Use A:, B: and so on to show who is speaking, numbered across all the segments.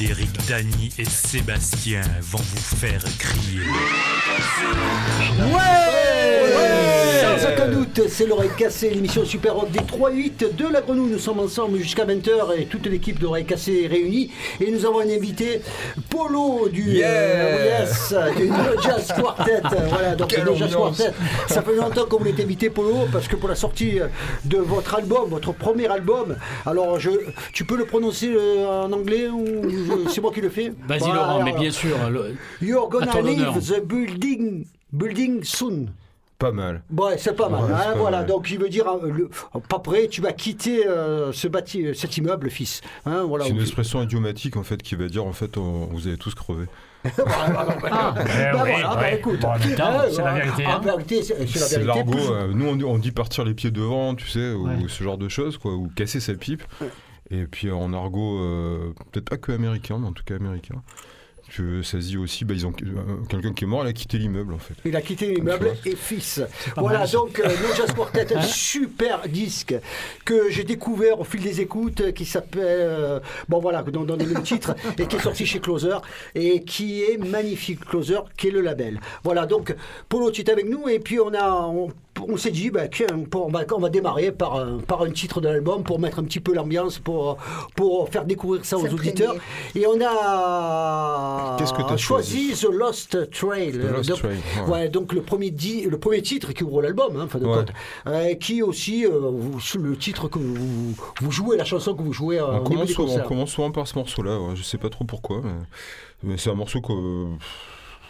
A: Eric, Dany et Sébastien vont vous faire crier.
B: Doute, c'est l'oreille cassée, l'émission Super Rock des 3-8 de la Grenouille. Nous sommes ensemble jusqu'à 20h et toute l'équipe d'oreille cassée est réunie. Et nous avons un invité, Polo du
C: Yeah.
B: yes, du No Jazz Quartet. Voilà, donc le Jazz. Quartet. Ça fait longtemps qu'on voulait t'inviter, Polo, parce que pour la sortie de votre album, votre premier album, alors je, tu peux le prononcer euh, en anglais ou c'est moi qui le fais?
D: Vas-y
B: Voilà,
D: Laurent, mais bien sûr. le-
B: You're gonna leave
D: honneur.
B: the building, building soon.
C: Pas mal.
B: Ouais, c'est pas mal.
C: Ouais,
B: hein,
C: pas
B: voilà,
C: mal.
B: donc il veut dire, euh, le- pas près, tu vas quitter euh, ce bâti, cet immeuble, fils. Hein, voilà.
C: C'est une expression idiomatique en fait qui va dire en fait on- vous allez tous
B: voilà, Hein,
D: c'est la
B: voilà.
D: vérité, hein.
B: c'est
C: l'argot.
B: plus-
C: euh, nous on dit, on dit partir les pieds devant, tu sais, ou
D: Ouais.
C: ce genre de choses quoi, ou casser sa pipe. Et puis en argot, euh, peut-être pas que américain, mais en tout cas américain. Que ça se dit aussi, bah, ils ont euh, quelqu'un qui est mort, il a quitté l'immeuble en fait.
B: Il a quitté l'immeuble et fils. Voilà,
D: mal,
B: donc euh, No Jazz Quartet, un super disque que j'ai découvert au fil des écoutes, qui s'appelle, euh, bon voilà, dans, dans des mêmes titres, et qui est sorti chez Closer, et qui est magnifique, Closer, qui est le label. Voilà, donc Polo, tu es avec nous, et puis on a... On, on s'est dit bah, tiens, pour- on, va, on va démarrer par un, par un titre de l'album pour mettre un petit peu l'ambiance, pour, pour faire découvrir ça aux auditeurs. Et on a
C: Qu'est-ce que
B: choisi The Lost Trail.
C: The Lost
B: Donc,
C: Trail, ouais.
B: ouais, donc le premier, le premier titre qui ouvre l'album, hein,
C: Ouais.
B: compte, euh, qui aussi euh, le titre que vous, vous jouez, la chanson que vous jouez euh,
C: On commence, souvent, on commence souvent par ce morceau-là, ouais, je sais pas trop pourquoi, mais, mais c'est un morceau que-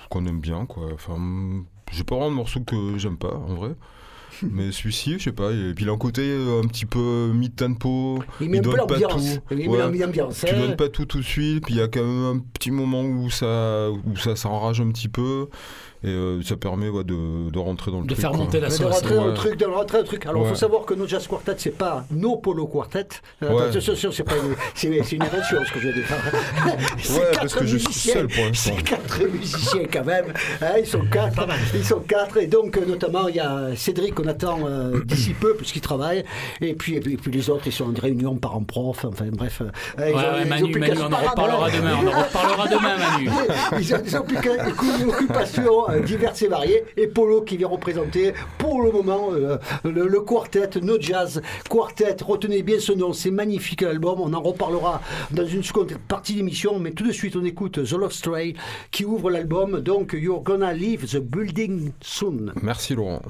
C: qu'on aime bien, quoi. Enfin, j'ai pas vraiment de morceau que j'aime pas, en vrai. Mais celui-ci, je sais pas, et puis il a un côté euh, un petit peu mid-tempo.
B: Il
C: donne pas tout.
B: Il
C: Ouais. Tu
B: hein.
C: donnes pas tout tout de suite, puis il y a quand même un petit moment où ça, où ça s'enrage un petit peu, et euh, ça permet ouais, de, de rentrer dans le
D: De
C: truc.
D: faire
C: quoi.
D: monter la
B: de
D: sauce.
B: rentrer dans le truc, de rentrer dans le truc. Alors, il faut savoir que No Jazz Quartet, c'est pas No Polo Quartet. Euh,
C: Ouais.
B: Attention, c'est pas une, c'est, une invention, ce que je viens de dire. C'est
C: parce que je suis
B: musiciens.
C: seul pour l'instant.
B: C'est quatre musiciens quand même. Hein, ils sont quatre. Ils sont quatre. Et donc, notamment, il y a Cédric qu'on attend euh, d'ici peu, puisqu'il travaille. Et puis, et puis, et puis les autres, ils sont en réunion parents-prof. Enfin, bref. euh,
D: Ouais,
B: ils ont-
D: ouais,
B: ils ont
D: Manu,
B: plus
D: Manu, on en
B: parler.
D: reparlera demain. On en reparlera demain, Manu.
B: Ils ont, ils ont plus qu'une qu'une occupation euh, diverses et variées. Et Polo qui vient représenter pour le moment euh, le, quartet No Jazz Quartet. Retenez bien ce nom, c'est magnifique l'album. On en reparlera dans une seconde partie d'émission. Mais tout de suite, on écoute The Lost Stray qui ouvre l'album. Donc, You're Gonna Leave the Building Soon.
C: Merci Laurent.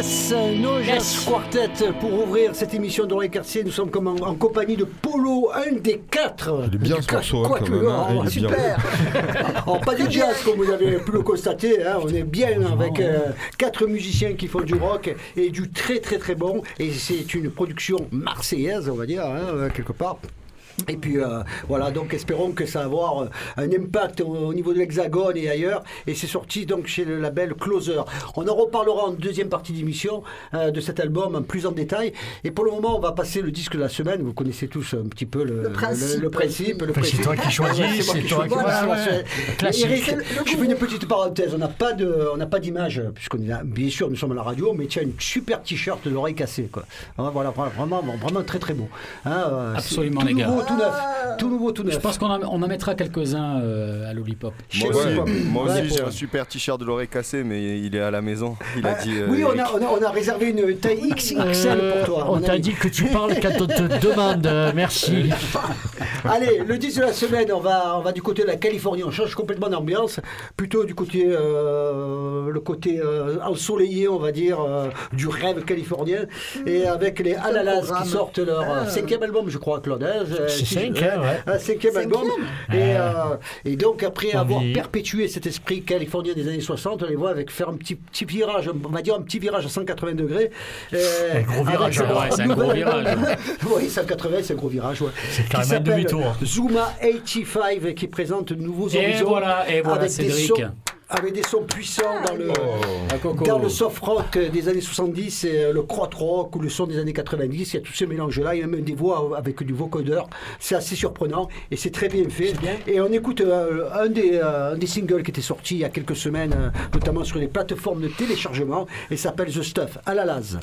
B: Yes, No Jazz Quartet pour ouvrir cette émission d'Oreille Quartier. Nous sommes comme en, en compagnie de Polo, un des quatre.
C: Il est bien ce
B: quatre
C: morceau, hein, quand même, hein. Il
B: super. Alors, pas du jazz comme vous avez pu le constater. hein. On est bien avec euh, quatre musiciens qui font du rock et du très très très bon. Et c'est une production marseillaise, on va dire, hein, quelque part. Et puis euh, voilà, donc espérons que ça va avoir euh, un impact au, au niveau de l'Hexagone et ailleurs. Et c'est sorti donc chez le label Closer. On en reparlera en deuxième partie d'émission euh, de cet album plus en détail. Et pour le moment, on va passer le disque de la semaine. Vous connaissez tous un petit peu le,
E: Le principe.
B: le, le principe. le
F: Enfin, c'est
B: principe.
F: toi qui choisis, c'est toi qui-
B: choisis. je fais une petite parenthèse. On n'a pas de, on n'a pas d'image puisqu'on est là, bien sûr, nous sommes à la radio, mais tiens, une super t-shirt de l'oreille cassée, quoi. Ah, Voilà, vraiment, vraiment très très beau. Hein, euh,
D: Absolument, les gars.
B: Tout neuf, tout nouveau, tout neuf.
D: Je pense qu'on en, on en mettra quelques-uns euh, à l'Olipop.
B: Chez
G: Moi aussi, moi j'ai un super t-shirt de l'oreille cassée, mais il est à la maison. Il a
B: Ah,
G: dit. euh,
B: oui, on a, on, a, on a réservé une taille XXL pour toi.
F: on
B: mon
F: t'a dit que tu parles quand on te demande. euh, Merci.
B: Allez, le 10 de la semaine, on va, on va du côté de la Californie. On change complètement d'ambiance. Plutôt du côté, euh, le côté euh, ensoleillé, on va dire, euh, du rêve californien. Et avec les Alalas qui sortent leur euh,
E: Ah.
B: cinquième album, je crois, Claude. hein, euh,
F: C'est cinq, hein, ouais.
B: Un cinquième album. Et, euh, et donc, après
F: On
B: avoir perpétué cet esprit californien des années 60, on les voit avec faire un petit, petit virage, on va dire un petit virage à 180 degrés. euh,
F: Un gros virage,
D: ouais, c'est un gros virage.
B: oui, 180, c'est un gros virage. Ouais.
F: C'est
B: Qui
F: carrément un
B: s'appelle
F: demi-tour.
B: Zuma 85 qui présente de nouveaux
D: Et
B: horizons.
D: voilà, et voilà,
B: avec des
D: Cédric.
B: sons- avec des sons puissants dans le,
D: Coco.
B: dans le soft rock des années 70, et euh, le crot rock ou le son des années 90. Il y a tout ce mélange-là. Il y a même des voix avec du vocodeur. C'est assez surprenant et c'est très bien fait. Et on écoute euh, un, des, euh, un des singles qui était sorti il y a quelques semaines, euh, notamment sur les plateformes de téléchargement, et s'appelle The Stuff, à la Laz.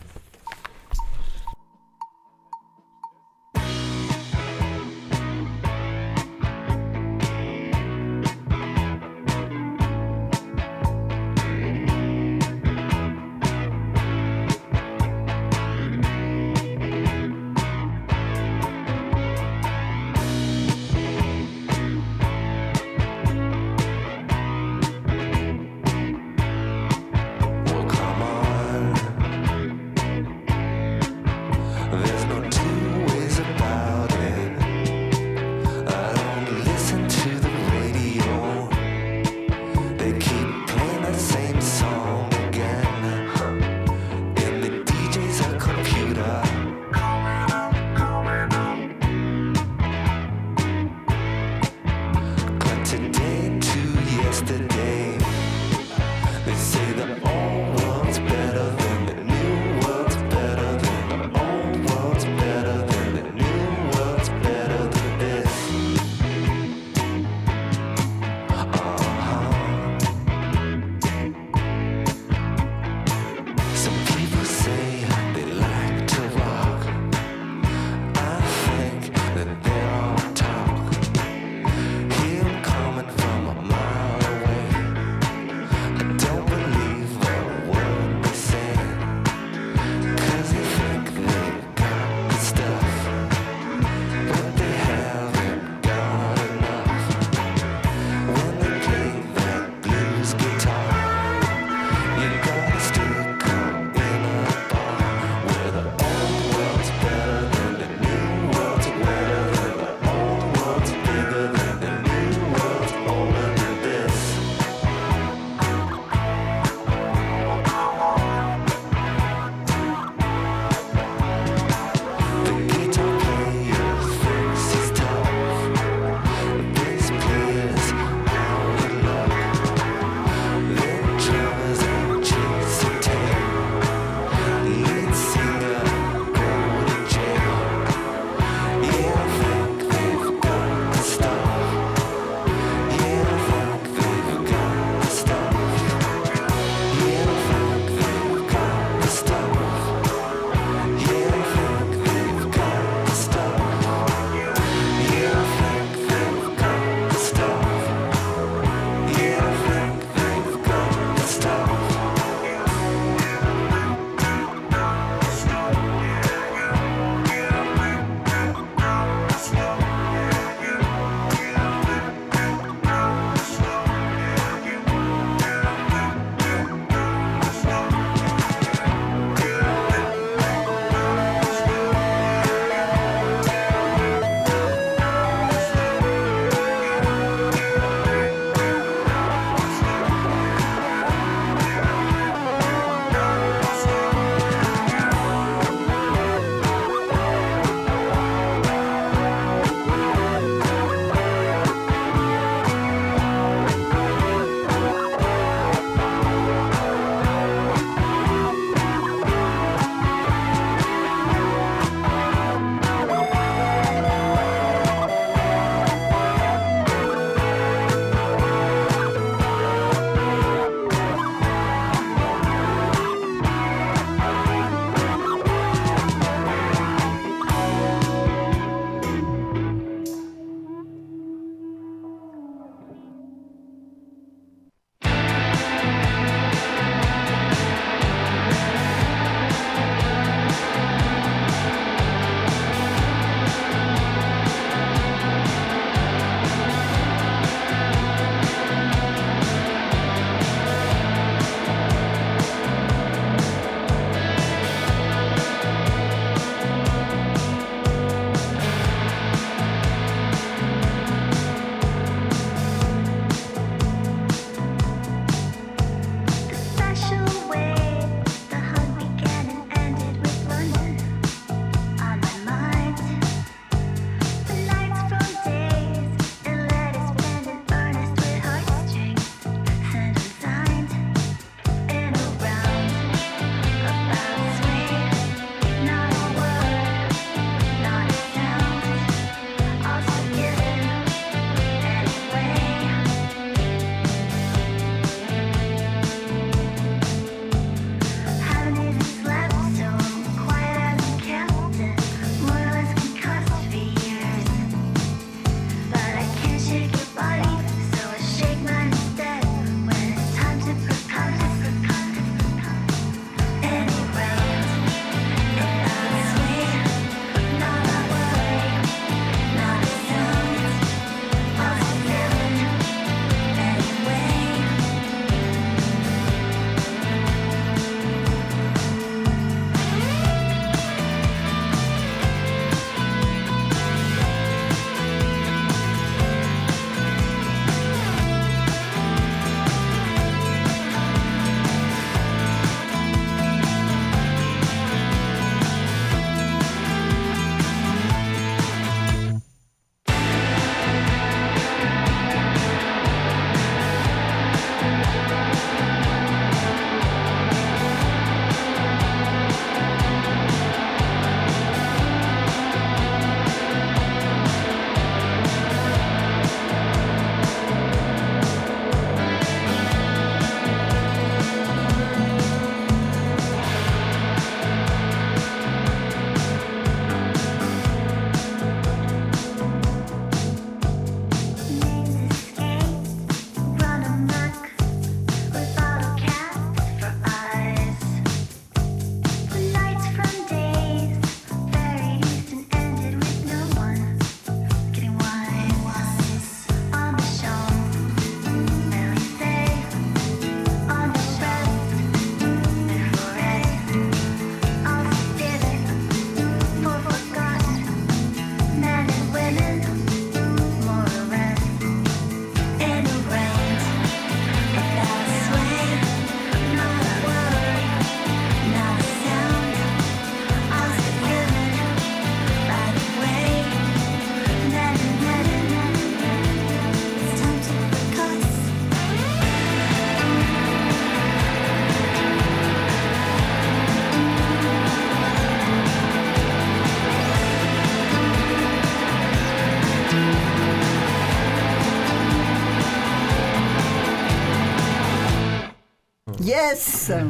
E: Yes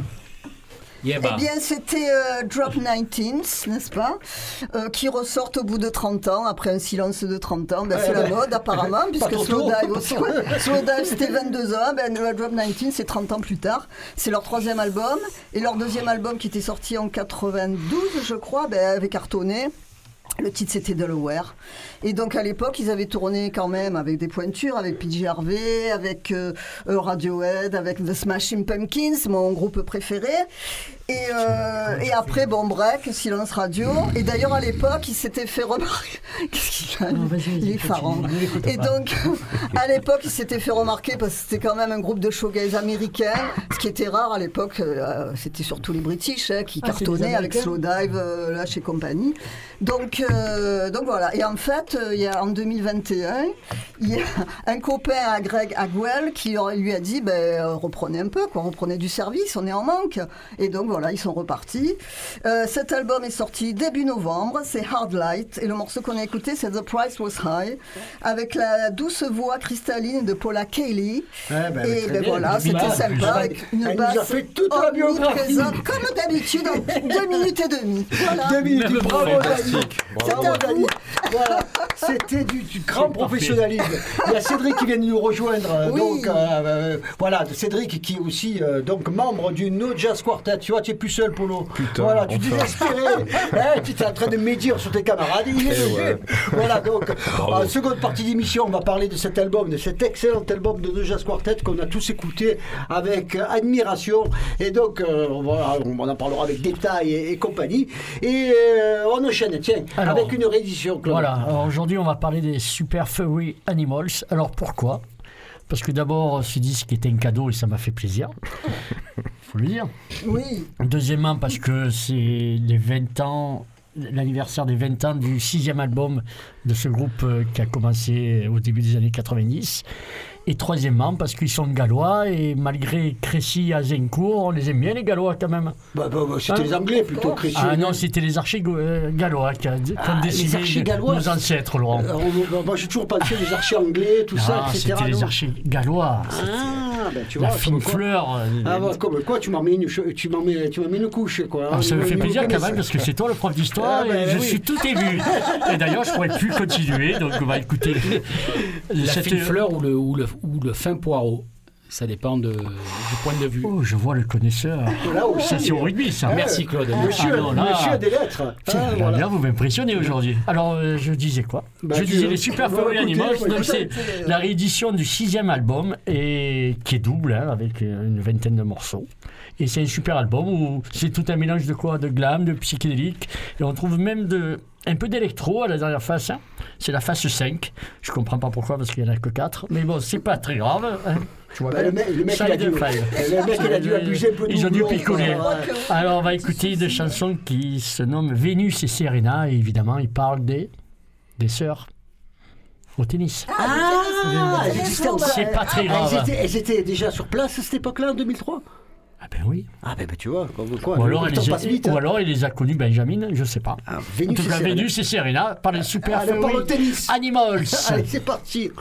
D: Yeah,
E: Eh bien, c'était euh, Drop 19, n'est-ce pas euh, Qui ressortent au bout de 30 ans, après un silence de 30 ans. Ben, c'est la mode, apparemment, puisque
B: trop
E: Slow
B: tôt.
E: Dive aussi. ouais. Slow Dive, c'était 22 ans. Ben, Drop 19, c'est 30 ans plus tard. C'est leur troisième album. Et leur deuxième album, qui était sorti en 92, je crois, ben, avait cartonné. Le titre c'était Delaware. Et donc à l'époque, ils avaient tourné quand même avec des pointures, avec PJ avec euh, euh, Radiohead, avec The Smashing Pumpkins, mon groupe préféré. Et, euh, et après, bon, break, silence radio. Et d'ailleurs, à l'époque, il s'était fait remarquer. Qu'est-ce qu'il a
F: Non,
E: Il est
F: l'écoute
E: Et donc, à l'époque, il s'était fait remarquer parce que c'était quand même un groupe de showgaze américain, ce qui était rare à l'époque. euh, c'était surtout les British hein, qui
F: Ah,
E: cartonnaient avec Slow Dive, euh, chez compagnie. Donc, donc voilà. Et en fait, il y a, en 2021, il y a un copain à Greg Agwell qui lui a dit ben, reprenez un peu, quoi, reprenez du service, on est en manque. Et donc voilà, ils sont repartis. Euh, cet album est sorti début novembre, c'est Hard Light. Et le morceau qu'on a écouté, c'est The Price Was High, avec la douce voix cristalline de Paula Cayley.
B: Eh ben,
E: et ben
B: bien.
E: voilà, c'était sympa, avec une
B: Elle nous
E: basse
B: a fait toute la biographie.
E: comme d'habitude, en deux minutes et demie. Voilà.
B: Deux minutes, bravo. Dani.
E: C'était.
B: Voilà, c'était du, du grand professionnalisme. Il y a Cédric qui vient de nous rejoindre. euh,
E: Oui.
B: Donc euh, euh, voilà, Cédric qui est aussi euh, donc membre du No Jazz Quartet. Tu vois, tu es plus seul, Polo.
C: Putain,
B: voilà, tu
C: enfin.
B: t'es inspiré. Hein, tu es en train de médire sur tes camarades. Il est
C: Eh ouais.
B: Voilà, donc en seconde partie d'émission, on va parler de cet album, de cet excellent album de No Jazz Quartet qu'on a tous écouté avec euh, admiration. Et donc, euh, voilà, on en parlera avec détail et, et compagnie. Et euh, on enchaîne, tiens,
F: Alors,
B: avec une réédition. Claude.
F: Voilà, aujourd'hui on va parler des Super Furry Animals. Alors pourquoi? Parce que d'abord ce disque était un cadeau et ça m'a fait plaisir. faut le dire.
E: Oui.
F: Deuxièmement parce que c'est les 20 ans, l'anniversaire des 20 ans du sixième album de ce groupe euh, qui a commencé au début des années 90. Et troisièmement parce qu'ils sont gallois et malgré Crécy à Zencourt, on les aime bien les gallois quand même.
B: Bah, bah, bah, c'était
F: Hein
B: les Anglais plutôt, Christian.
F: Ah non, c'était les archers euh, gallois qui,
B: Ah,
F: ont
B: les
F: décidé
B: archers
F: de-
B: gallois,
F: nos ancêtres, Laurent.
B: Euh, on- moi, j'ai toujours pensé les archers anglais, tout ça,
F: Ah,
B: etc.
F: c'était les archers gallois.
B: Ah, ben tu
F: la
B: vois,
F: fine
B: comme quoi-
F: fleur. euh,
B: Ah, bah, comme quoi, tu m'en mets une, che- tu m'en mets, tu m'en mets une couche, quoi.
F: Ah, ça me fait plaisir quand même parce que c'est toi le prof d'histoire
B: Ah, ben
F: et je
B: oui.
F: suis tout ému. Et d'ailleurs, je pourrais plus continuer, donc on va écouter
D: La
F: cette-
D: fine fleur ou le, ou, le, ou le fin poireau. Ça dépend de, du point de vue.
F: Oh, je vois le connaisseur.
B: Là aussi.
F: Ça, c'est au rugby, ça.
D: Merci Claude.
B: Monsieur,
F: Ah, non, là-
B: monsieur a des lettres.
F: Tiens,
B: Ah,
F: là,
B: voilà.
F: là, vous m'impressionnez aujourd'hui. Alors, euh, je disais quoi?
B: Bah,
F: Je disais les Super Furry
B: écoutez,
F: Animals.
B: bah,
F: donc c'est la réédition du sixième album et qui est double, hein, avec euh, une vingtaine de morceaux. Et c'est un super album où c'est tout un mélange de quoi? De glam, de psychédélique. Et on trouve même de, un peu d'électro à la dernière face. hein. C'est la face 5. Je comprends pas pourquoi, parce qu'il n'y en a que 4. Mais bon, c'est pas très grave. hein. Tu vois
B: Bah, le mec, le mec, il a dû, le abuser peu
F: Ils ont dû picoler. Alors, on va écouter des chansons qui se nomment Vénus et Serena. Et évidemment, ils parlent des, des sœurs au tennis.
B: Ah, elles existaient encore.
F: C'est pas très
B: Elles
F: grave.
B: étaient, elles étaient déjà sur place à cette époque-là, en 2003
F: Ah ben oui.
B: Ah, ben, ben, tu vois, quoi.
F: Ou
B: le
F: alors, les,
B: vite. hein.
F: ou alors il les a connus Benjamin, je sais pas.
B: Ah,
F: En
B: Vénus
F: tout
B: et
F: cas,
B: Serena.
F: Vénus et Serena par les Super
B: Allez, au
F: Furry
B: tennis.
F: Animals.
B: Allez, c'est parti.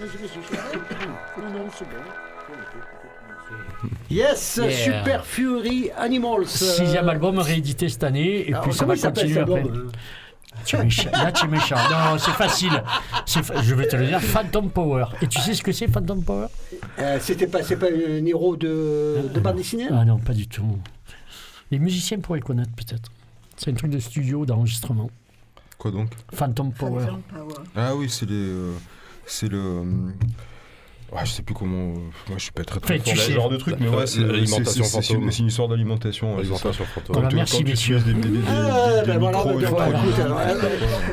B: Yes,
F: Yeah.
B: Super Fury Animals.
F: Sixième
B: Euh,
F: album réédité cette année, et
B: alors,
F: puis ça va continuer après.
B: album
F: Tu es méchant. Là, tu es méchant. Non, c'est facile. C'est fa- Je vais te le dire, Phantom Power. Et tu sais ce que c'est, Phantom Power?
B: Euh, C'était pas, c'est pas un héros de, de bande dessinée?
F: Ah non, pas du tout. Les musiciens pourraient connaître peut-être. C'est un truc de studio, d'enregistrement.
C: Quoi donc?
F: Phantom Power.
E: Phantom Power.
C: Ah oui, c'est les. euh, c'est le. euh, ouais, je sais plus comment. moi, je suis pas très très fort ce genre de truc, mais ouais, c'est
G: L'alimentation fantôme.
C: une- c'est une histoire d'alimentation.
G: Alimentation fantôme.
C: Tu-
F: merci, messieurs.
C: utilises des, des, des, des- des
B: voilà,
C: micros et
B: voilà,
C: des-
B: écoute, alors,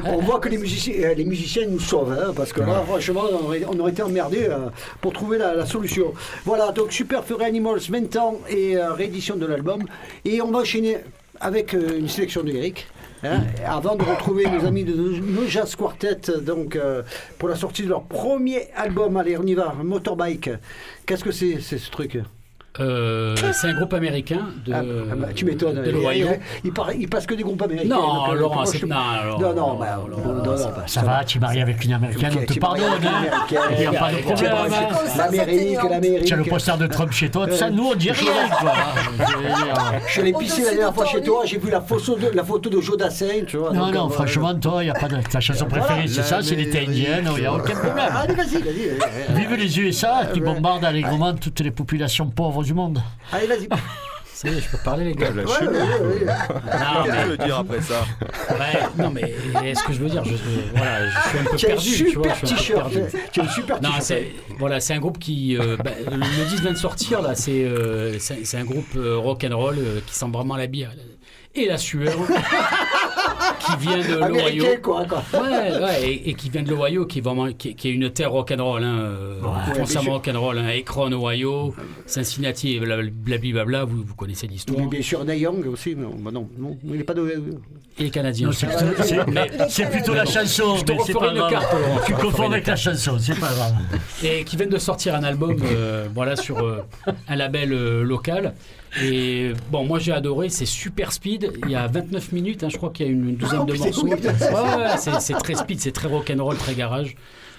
B: on voit que les musiciens, euh, les musiciens nous sauvent, hein, parce que là, franchement, on aurait, on aurait été emmerdés euh, pour trouver la, la solution. Voilà, donc Super Furry Animals, 20 ans et euh, réédition de l'album. Et on va enchaîner avec euh, une sélection de Eric. Hein, avant de retrouver nos amis de No Jazz Quartet donc, euh, pour la sortie de leur premier album. Allez, on y va, Motorbike. Qu'est-ce que c'est c'est ce truc?
D: Euh, c'est un groupe américain de,
B: Ah, ah bah, Tu m'étonnes.
D: de l'Ohio.
B: Il, il, il passe que des groupes américains.
D: Non,
B: donc, euh,
D: Laurent, c'est non,
B: Non, non,
D: non,
B: bah,
D: non,
B: non,
D: ça-
B: bah,
F: Ça va, tu es marié avec une américaine,
B: Ok,
F: on te pardonne. hein. Il n'y a pas de
D: Tu
F: problème.
B: L'Amérique, l'Amérique.
F: Tu as le poster de Trump chez toi, tout ça, nous on dit rien, quoi. Je dire.
B: Je suis allé pisser la dernière
E: de
B: fois chez toi, j'ai vu la photo de, la photo de Joe Dassin, tu vois.
F: Non, non,
B: euh,
F: franchement, toi, il n'y a pas de. Ta chanson préférée, c'est ça, c'est l'été indien, il n'y a aucun problème.
B: Allez, vas-y, vas-y.
F: Vive les USA qui bombardent allègrement toutes les populations pauvres du monde.
B: Allez, vas-y.
D: Ça y est, je peux parler, les gars.
B: Ouais, ouais, ouais, ouais.
D: Non,
G: Qu'est-ce
D: mais,
G: que le dire après ça
D: ouais, non, mais est-ce que je veux dire je, voilà, je suis un peu perdu. tu vois, je suis un peu perdu.
B: Tu as un super
D: Non,
B: t-shirt.
D: c'est voilà, c'est un groupe qui euh, bah, le le disque vient de sortir là. C'est euh, c'est c'est un groupe euh, rock and roll euh, qui sent vraiment la bière et la sueur, qui vient de l'Ohio.
B: Américain, quoi. quoi.
D: Ouais, ouais, et, et qui vient de l'Ohio, qui est vraiment qui, est- qui est une terre rock'n'roll, hein, euh, foncièrement
B: sûr.
D: rock'n'roll, hein, Akron, Ohio, Cincinnati, blablabla, vous, vous connaissez l'histoire.
B: Bien sûr, Neil Young aussi, mais bah non, non, il n'est pas de.
D: Et les Canadiens.
F: Non,
D: aussi.
F: c'est plutôt- c'est-
D: Mais-
F: C'est plutôt la chanson,
D: Je te
F: mais c'est
D: referai
F: pas
D: une carte,
F: Tu confonds avec la chanson, c'est pas grave.
D: et qui viennent de sortir un album euh, voilà, sur euh, un label euh, local. Et bon, moi j'ai adoré, c'est super speed. Il y a 29 minutes, hein, je crois qu'il y a une douzaine
B: Oh,
D: de morceaux.
B: oui.
D: Ouais, ouais, c'est très speed, c'est très rock'n'roll, très garage.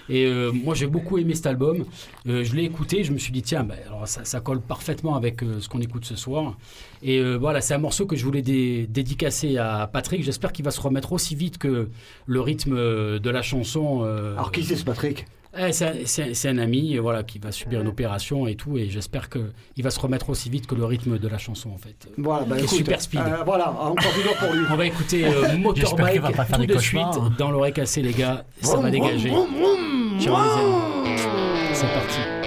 D: Et euh, moi j'ai beaucoup aimé cet album. Euh, je l'ai écouté, je me suis dit tiens, bah, alors ça, ça colle parfaitement avec euh, ce qu'on écoute ce soir. Et voilà, c'est un morceau que je voulais dé- dédicacer à Patrick. J'espère qu'il va se remettre aussi vite que le rythme de la chanson.
B: Alors, qui c'est ce Patrick?
D: Eh, c'est un- ami euh, voilà, qui va subir une opération et tout, et j'espère qu'il va se remettre aussi vite que le rythme de la chanson en fait.
B: Voilà, bah, écoute,
D: super speed.
B: euh, voilà, encore du pour lui.
D: On va écouter euh, Motorbike
F: va pas faire
D: tout de suite
F: cauchemars, hein.
D: dans l'oreille cassée les gars, ça
B: Vroom,
D: va dégager. Ciao, les amis. C'est parti.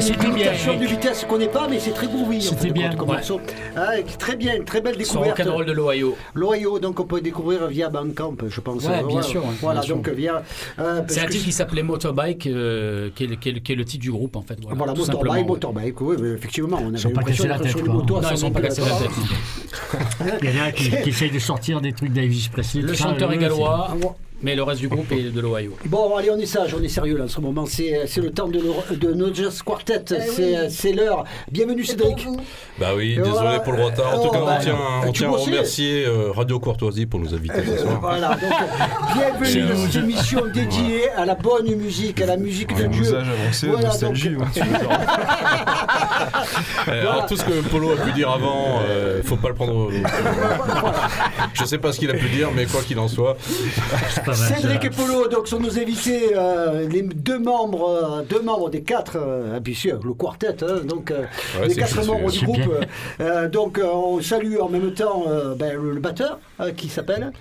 F: C'était
B: une
F: bien,
B: limitation de vitesse qu'on connaît pas, mais c'est très groovy. en
F: C'était
B: fait,
F: bien.
B: Ah, très bien, très belle
D: Son
B: découverte.
D: rock'n'roll de l'Ohio.
B: L'Ohio, donc on peut découvrir via Bandcamp, je pense.
D: Ouais,
B: Euh,
D: bien sûr,
B: Voilà,
D: bien sûr.
B: donc via. euh,
D: C'est un titre qui s'appelait Motorbike, euh, qui, est le, qui est le- qui est le titre du groupe en fait. Voilà,
B: Voilà,
D: tout
B: motorbike, motorbike, oui, mais effectivement, on
F: Ils
B: avait
F: sont pas
B: l'impression
F: cassés la
B: d'être sur
F: tête,
B: les
F: quoi.
B: motos à
D: Non, ils
B: 100
D: sont pas cassés la
B: km/h.
D: tête.
F: Il y en a qui, qui essayent de sortir des trucs d'Elvis Presley.
D: Le chanteur est gallois,
B: c'est-
D: mais le reste du groupe est de l'Ohio.
B: Bon, allez, on est sage, on est sérieux là en ce moment. C'est c'est le temps de, de No Just Quartet,
E: Eh
B: c'est
E: oui.
B: c'est l'heure. Bienvenue Cédric.
H: Bah oui, désolé
B: voilà.
H: pour le retard. En tout
B: Oh,
H: cas,
B: bah,
H: on tient, on tient à remercier euh, Radio Courtoisie pour nous inviter ce soir.
B: Voilà, donc bienvenue dans cette émission dédiée à la bonne musique, à la musique de
C: Un
B: Dieu.
C: usage avancé,
B: Voilà,
C: nostalgie.
B: donc-
C: ouais.
H: Eh, Alors, tout ce que Polo a pu dire avant, euh, faut pas le prendre. au- Je sais pas ce qu'il a pu dire, mais quoi qu'il en soit,
F: pas mal,
B: Cédric et Polo donc, sont nos invités, euh, les deux membres, euh, deux membres des quatre, euh, bien sûr, le quartet, hein, donc euh,
H: Ouais,
B: les quatre membres du groupe. donc euh, on salue en même temps euh, ben, le, batteur euh, qui s'appelle.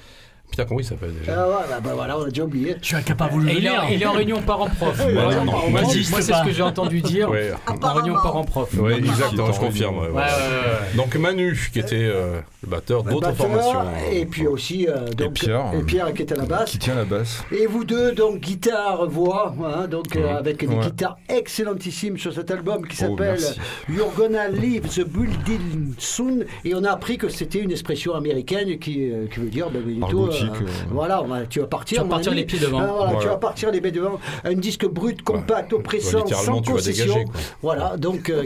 H: Putain, comment il s'appelle déjà
B: Ah, voilà, ben, voilà, on a déjà oublié.
F: Je suis incapable de le
D: Et il est, en,
F: dire.
D: il est en réunion parent-prof.
B: Ouais,
D: Moi,
B: non,
D: moi,
B: non,
D: moi,
F: non,
D: c'est ce que j'ai entendu dire.
H: Ouais,
D: En réunion parent-prof.
H: ouais,
B: Ah,
H: exactement, je confirme. ouais,
D: Ouais,
H: ouais.
D: ouais, ouais.
H: Donc Manu, qui était euh, le batteur
B: Le
H: d'autres
B: batteur,
H: formations.
B: Et puis aussi euh, donc,
C: Pierre.
B: et Pierre qui est à la basse.
C: Qui tient la basse.
B: Et vous deux, donc guitare, voix, hein, donc euh, avec des
C: Ouais.
B: guitares excellentissimes sur cet album qui
C: Oh,
B: s'appelle
C: merci.
B: You're Gonna Leave the Building Soon. Et on a appris que c'était une expression américaine qui, euh, qui veut dire, ben,
C: Argotique,
B: euh,
C: euh,
B: voilà, on va- tu vas partir.
D: Tu vas
B: mon
D: partir les pieds devant.
B: Ah, voilà, Tu vas partir les pieds devant. Un disque brut, compact, oppressant,
H: littéralement,
B: sans
H: tu vas
B: concession.
H: dégager, quoi.
B: Voilà, donc euh,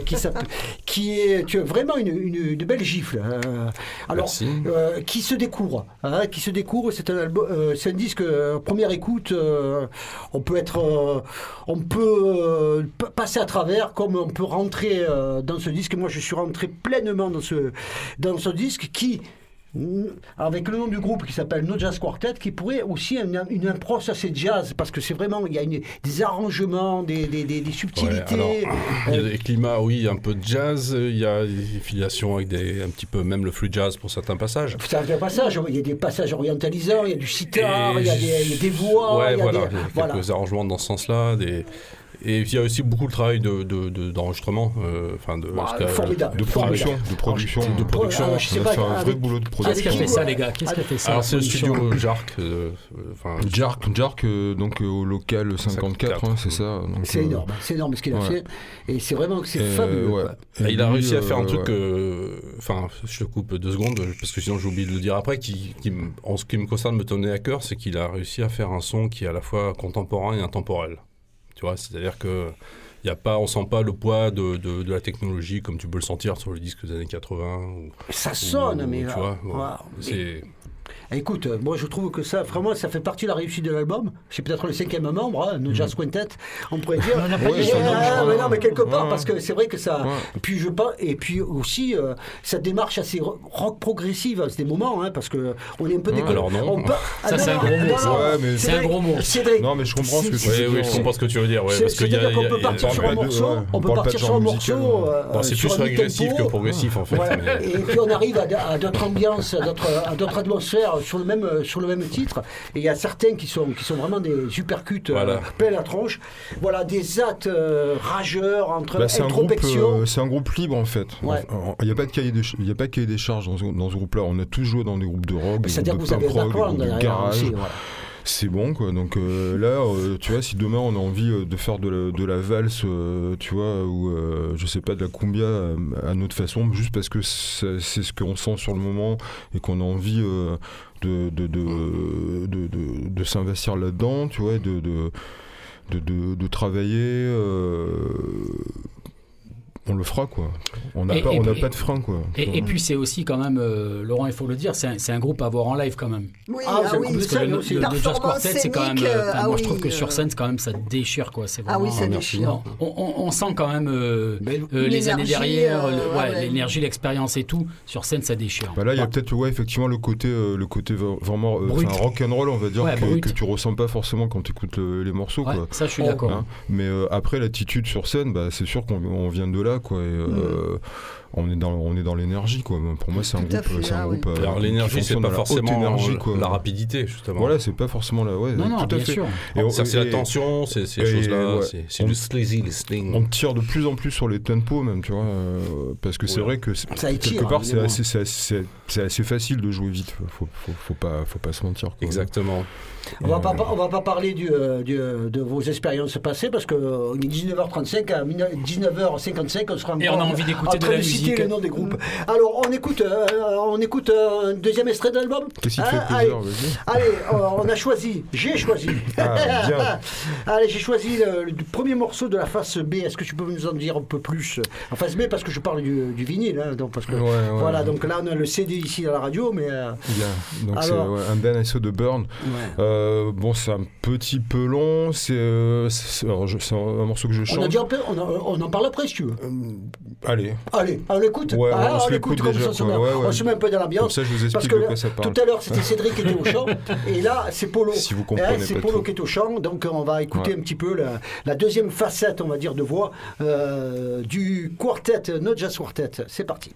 B: qui, est tu as vraiment une, une, une belle gifle. euh, alors,
H: Merci.
B: euh, qui se découvre, hein, qui se découvre. C'est un album, euh, c'est un disque euh, première écoute. euh, on peut être, euh, on peut euh, passer à travers, comme on peut rentrer euh, dans ce disque. Moi, je suis rentré pleinement dans ce dans ce disque qui avec le nom du groupe qui s'appelle No Jazz Quartet, qui pourrait aussi une, une approche assez jazz, parce que c'est vraiment, il y a une- des arrangements, des, des, des- des
H: Ouais,
B: subtilités.
H: alors, il y a des climats, oui, un peu de jazz, il y a des filiations avec des, un petit peu même le flux jazz pour certains passages.
B: C'est un passage, il y a des passages orientalisants, il y a du sitar, il y a des, voix,
H: Ouais,
B: il y a
H: voilà,
B: des-
H: il y a
B: voilà.
H: quelques arrangements dans ce sens-là. Des... Et il y a aussi beaucoup de travail de, de- de- d'enregistrement. euh, enfin de,
B: Bah.
C: De production. De production.
H: De production.
C: Fait un vrai
B: avec-
C: boulot de
D: Qu'est-ce qui
C: production.
D: a fait ça, les gars? Qu'est-ce qui a fait ça
H: Alors c'est le
D: production
H: studio Jark. euh, euh, enfin,
C: Jark, Jark euh, donc euh, au local 54, hein, c'est ça.
B: C'est
C: euh,
B: énorme, c'est énorme ce qu'il a
C: ouais.
B: fait. Et c'est vraiment, c'est fabuleux.
C: ouais.
B: quoi.
C: Et
H: il a réussi à faire un truc, euh, enfin, je te coupe deux secondes, parce que sinon j'ai oublié de le dire après, qui, en ce qui me concerne, me tenait à cœur, c'est qu'il a réussi à faire un son qui est à la fois contemporain et intemporel. Tu vois, c'est-à-dire que il y a pas, on sent pas le poids de, de- de la technologie comme tu peux le sentir sur le disque des années 80. Ou,
B: Ça sonne,
H: ou-
B: mais.
H: tu vois, c'est
B: Écoute, euh, moi je trouve que ça, vraiment, ça fait partie de la réussite de l'album. C'est peut-être le cinquième membre, hein, No Jazz Quintet, on pourrait dire.
F: On dit son nom,
B: ah, mais non, mais quelque part,
C: Ouais.
B: parce que c'est vrai que ça.
C: Ouais.
B: Et puis je pas, et puis aussi euh, cette démarche assez ro- rock progressive à des moments, hein, parce que on est un peu
C: Ouais,
B: déconné.
H: alors non.
B: On peut- Ah,
D: Ça,
B: non,
D: c'est un
B: non,
D: gros mot,
B: non, non,
C: Ouais,
D: C'est un gros mot.
B: Cédric,
C: Non, mais je comprends ce que
B: c'est-
C: tu veux
H: Oui,
C: dire.
H: oui, je comprends ce que tu veux dire. Ouais,
B: C'est-
H: parce qu'il y a,
B: qu'on peut partir sur un morceau,
C: ouais,
B: on
C: on
B: peut partir sur un morceau.
C: ouais.
B: euh,
H: c'est plus
B: tempo.
H: que progressif en fait.
B: Et puis on arrive à, d'autres ambiances, à d'autres, à sur le même, sur le même titre. Et il y a certains qui sont, qui sont vraiment des supercutes euh,
H: Voilà.
B: plein la tronche. Voilà, des actes euh, rageurs entre
C: Bah, c'est un groupe,
B: introspection.
C: euh, c'est un groupe libre en fait.
B: Ouais.
C: Il n'y a pas de cahier y a pas de cahier des charges dans ce, dans ce groupe-là. On a tous joué dans des groupes de rock, des groupes de punk
B: un
C: rock, des groupes de garage.
B: aussi. voilà.
C: C'est bon quoi. Donc euh, là, euh, tu vois, si demain on a envie euh, de faire de la, valse, tu vois, ou je sais pas de la cumbia à notre façon, juste parce que c'est ce qu'on sent sur le moment et qu'on a envie de, de, de, s'investir là-dedans, tu vois, de travailler. On le fera quoi. On n'a pas,
D: et
C: on pas de frein quoi.
D: Et, et puis c'est aussi quand même, euh, Laurent, il faut le dire, c'est un, c'est un groupe à voir en live quand même.
E: Oui,
B: Ah,
E: ah,
B: c'est
E: oui.
B: un
D: Parce que le, le- le Jazz Quartet, c'est quand même. euh,
E: ah
D: moi,
E: oui,
D: je trouve que
E: euh.
D: sur scène, quand même, ça déchire quoi. C'est
E: Ah oui,
D: vraiment-
E: ça déchire.
D: On, on- on sent quand même euh,
B: Belle-
D: euh, les années derrière, le- ouais,
E: ouais.
D: l'énergie, l'expérience et tout. Sur scène, ça déchire.
C: Bah là, il y a peut-être ouais, effectivement le côté, euh, le côté vraiment euh, rock and roll, on va dire,
D: Ouais,
C: que, que tu ressens pas forcément quand tu écoutes les morceaux.
D: Ça, je suis d'accord.
C: Hein. Mais après, l'attitude sur scène, bah, c'est sûr qu'on on vient de là. Quoi, et, euh, on est dans, on est dans l'énergie, quoi. Pour moi, c'est un groupe,
E: fait,
C: c'est un
E: oui.
C: groupe.
H: Alors
C: qui
H: l'énergie, c'est pas
C: à la haute
H: forcément
C: énergie, quoi.
H: la rapidité, justement.
C: Voilà, c'est pas forcément la. Ouais,
D: Non, non,
C: tout à
D: bien
C: fait.
D: sûr.
C: Et on-
H: Ça, c'est la tension, c'est ces choses-là, c'est- du sleazy listening.
C: On tire de plus en plus sur les tempos, même, tu vois. euh, parce que c'est vrai que quelque part, c'est assez, facile de jouer vite. Faut, faut, faut pas, faut pas se mentir. quoi.
H: Exactement.
B: On va,
C: Euh,
B: pas, on va pas parler du, euh, du, euh, de vos expériences passées parce que euh, il est 19h35 à 19h55 on sera
D: Et on a envie d'écouter
B: en
D: de
B: train
D: la
B: citer
D: musique.
B: les noms des groupes. Alors on écoute, euh, on écoute euh, un deuxième extrait de l'album.
C: Qu'est-ce qui
B: Hein,
C: fait
B: allez,
C: plaisir vas-y.
B: allez, euh, on a choisi, j'ai choisi.
C: Ah,
B: allez, j'ai choisi le, le premier morceau de la face B. Est-ce que tu peux nous en dire un peu plus En face B? Parce que je parle du, du vinyle, hein, donc parce que
C: Ouais, ouais,
B: voilà,
C: ouais.
B: donc là on a le CD ici à la radio, mais euh,
C: Bien. Donc c'est
B: Alors-
C: ouais, un Ben ISO de Burn.
B: ouais.
C: Euh, bon, c'est un petit peu long. C'est euh, c'est- c'est un, un morceau que je
B: on, a
C: chante.
B: dit un peu- on, en- on en parle après si tu veux.
C: Euh, allez,
B: Allez, on l'écoute.
C: Ouais,
B: Ah,
C: on se
B: l'écoute comme
C: déjà,
B: ça,
C: Ouais, ouais.
B: on se met un peu dans
C: comme
B: l'ambiance.
C: ça, je vous
B: Parce
C: explique
B: que
C: de
B: là,
C: quoi ça parle.
B: tout à l'heure, c'était Cédric qui était au chant, et là, c'est Polo.
C: Si vous
B: Hein,
C: comprenez
B: c'est
C: pas
B: Polo qui est au chant, donc on va écouter un petit peu la, la deuxième facette, on va dire, de voix euh, du quartet, No Jazz Quartet. C'est parti.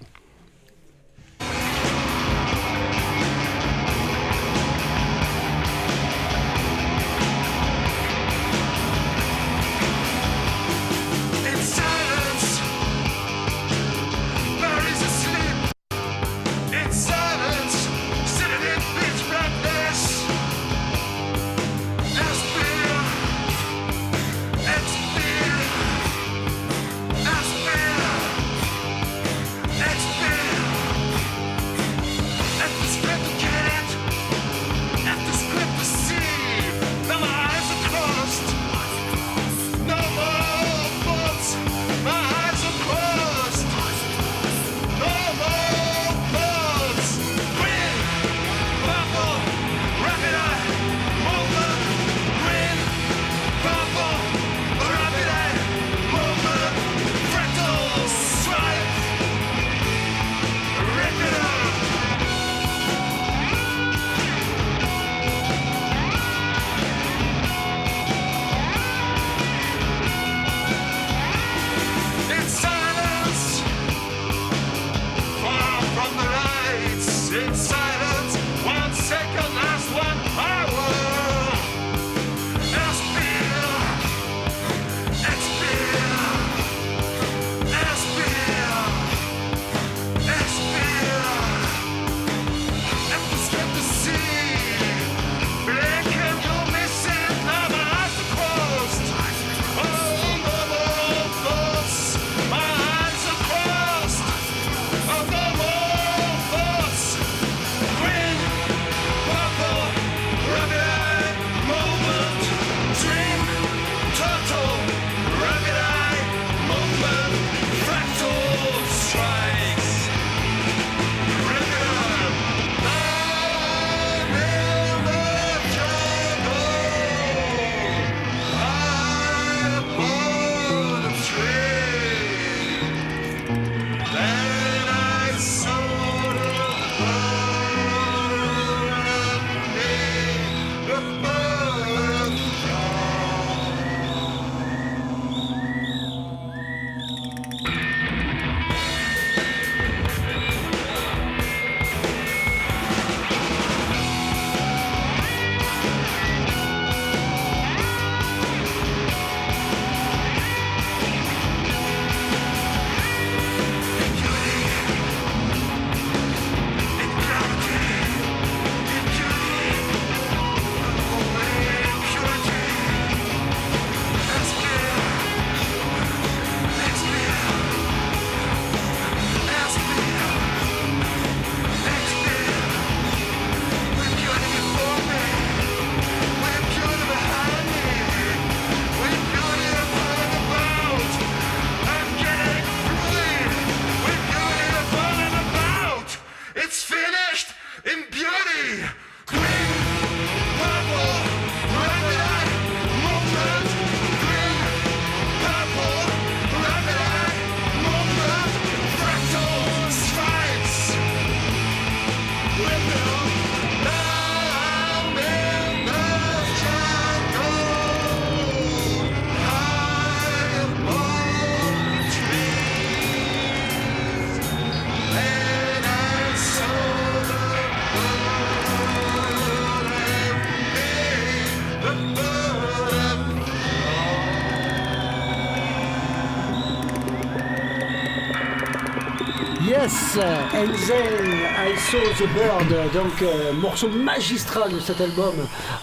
B: Then I saw the bird, donc euh, morceau magistral de cet album,